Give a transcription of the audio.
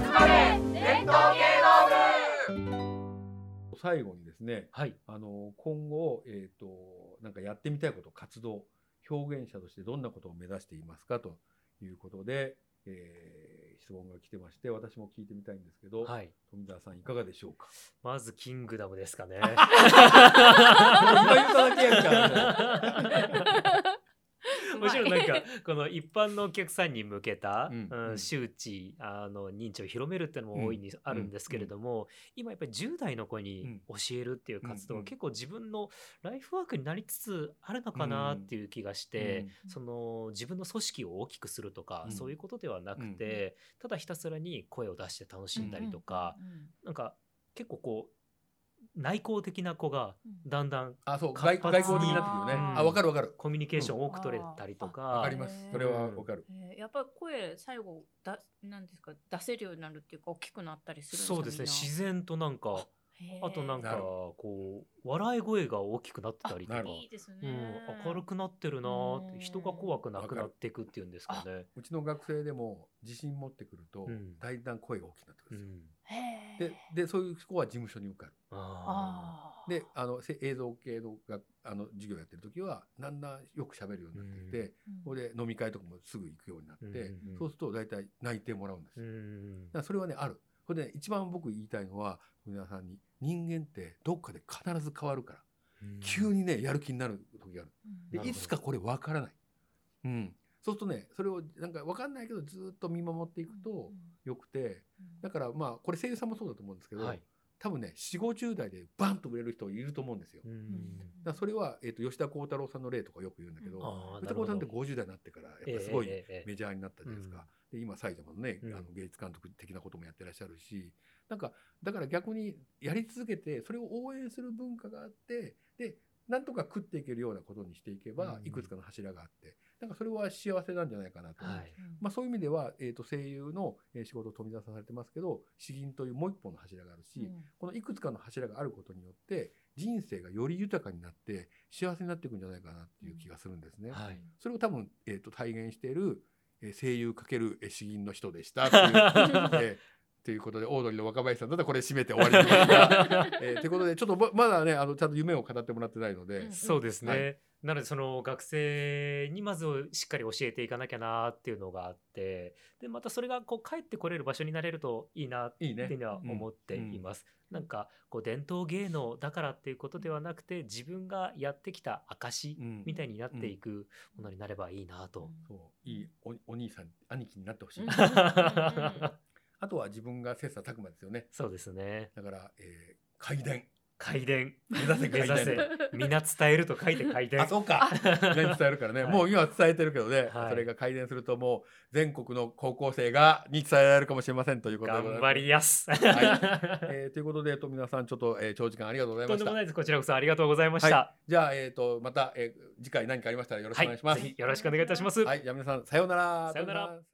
集まれ伝統芸能部最後にですね、はい。あの今後、えー、となんかやってみたいこと活動表現者としてどんなことを目指していますか？ということで、えー質問が来てまして私も聞いてみたいんですけど、はい。富澤さんいかがでしょうか？まずキングダムですかね。今言っただけやんかもちろんなんかこの一般のお客さんに向けた、うん。周知あの認知を広めるっていうのも大いにあるんですけれども、今やっぱり10代の子に教えるっていう活動、うん。うん。結構自分のライフワークになりつつあるのかなっていう気がして、うん。その自分の組織を大きくするとか、うん。そういうことではなくて、ただひたすらに声を出して楽しんだりとか、なんか結構こう内向的な子がだんだんあそう活発に外外交的になってくるよね、うん。あわかるわかる。コミュニケーション多く取れたりとか、わかります。それはわかる、えー。やっぱり声最後だなんですか？出せるようになるっていうか大きくなったりするんですか？そうですね。自然となんかあとなんかこう笑い声が大きくなってたりとか。うん、明るくなってるなーってうん。人が怖くなくなっていくっていうんですかね。うちの学生でも自信持ってくると、うん。だんだん声が大きくなってくうるんですよ、ん、へー。ででそういう子は事務所に受かる。であのせ映像系のがあの授業やってる時はだんだんよく喋るようになってきて、うん。それで飲み会とかもすぐ行くようになって、うんうんそうすると大体泣いてもらうんですーうよ、んそれはねあるそれで、ね、一番僕言いたいのは皆さんに人間ってどっかで必ず変わるから、急にねやる気になる時がある。でなるほど。いつかこれ分からない、うん、そうするとねそれをなんか分かんないけどずっと見守っていくとよくて。だからまあこれ声優さんもそうだと思うんですけど、はい。多分ね4 5 0代でバンと売れる人いると思うんですよ。うん。だそれは、えー、と吉田鋼太郎さんの例とかよく言うんだけど、吉田鋼太郎さんってなるほど50代になってからやっぱすごいええええメジャーになったじゃないですか。で今埼玉のね、うん。あの芸術監督的なこともやってらっしゃるしなんかだから逆にやり続けてそれを応援する文化があってでなんとか食っていけるようなことにしていけば、うん。いくつかの柱があってなんかそれは幸せなんじゃないかなとはい。まあ、そういう意味では、えー、と声優のえー仕事を富澤さんされてますけど詩吟というもう一本の柱があるし、このいくつかの柱があることによって人生がより豊かになって幸せになっていくんじゃないかなっていう気がするんですね。はい。それを多分、えー、と体現している、えー声優×えー詩吟の人でした。という, えーということでオードリーの若林さんだったらこれ締めて終わりですが、えーということでちょっとままだねあのちゃんと夢を語ってもらってないので、うん。そうですね、はいなのでその学生にまずしっかり教えていかなきゃなっていうのがあってでまたそれがこう帰ってこれる場所になれるといいなっていいね。いうのは思っています。なんかこう伝統芸能だからっていうことではなくて自分がやってきた証うん。みたいになっていくものになればいいなと。そう。いいおお兄さん兄貴になってほしい、うん。あとは自分が切磋琢磨ですよね。そうですね。だから、えー、回伝回伝目指せ目指せ皆伝えると書いて回伝あ、そうか。何伝えるからね、はいもう今は伝えてるけどね、はいそれが改善するともう全国の高校生がに伝えられるかもしれませんということで。頑張りやす。えーということで、えっと皆さんちょっと、えー長時間ありがとうございました。とんでもないです。こちらこそありがとうございました。はい、じゃあえっ、とまた、えー次回何かありましたらよろしくお願いします。よろしくお願いいたします。はい、じゃあ皆さんさようなら。さようなら。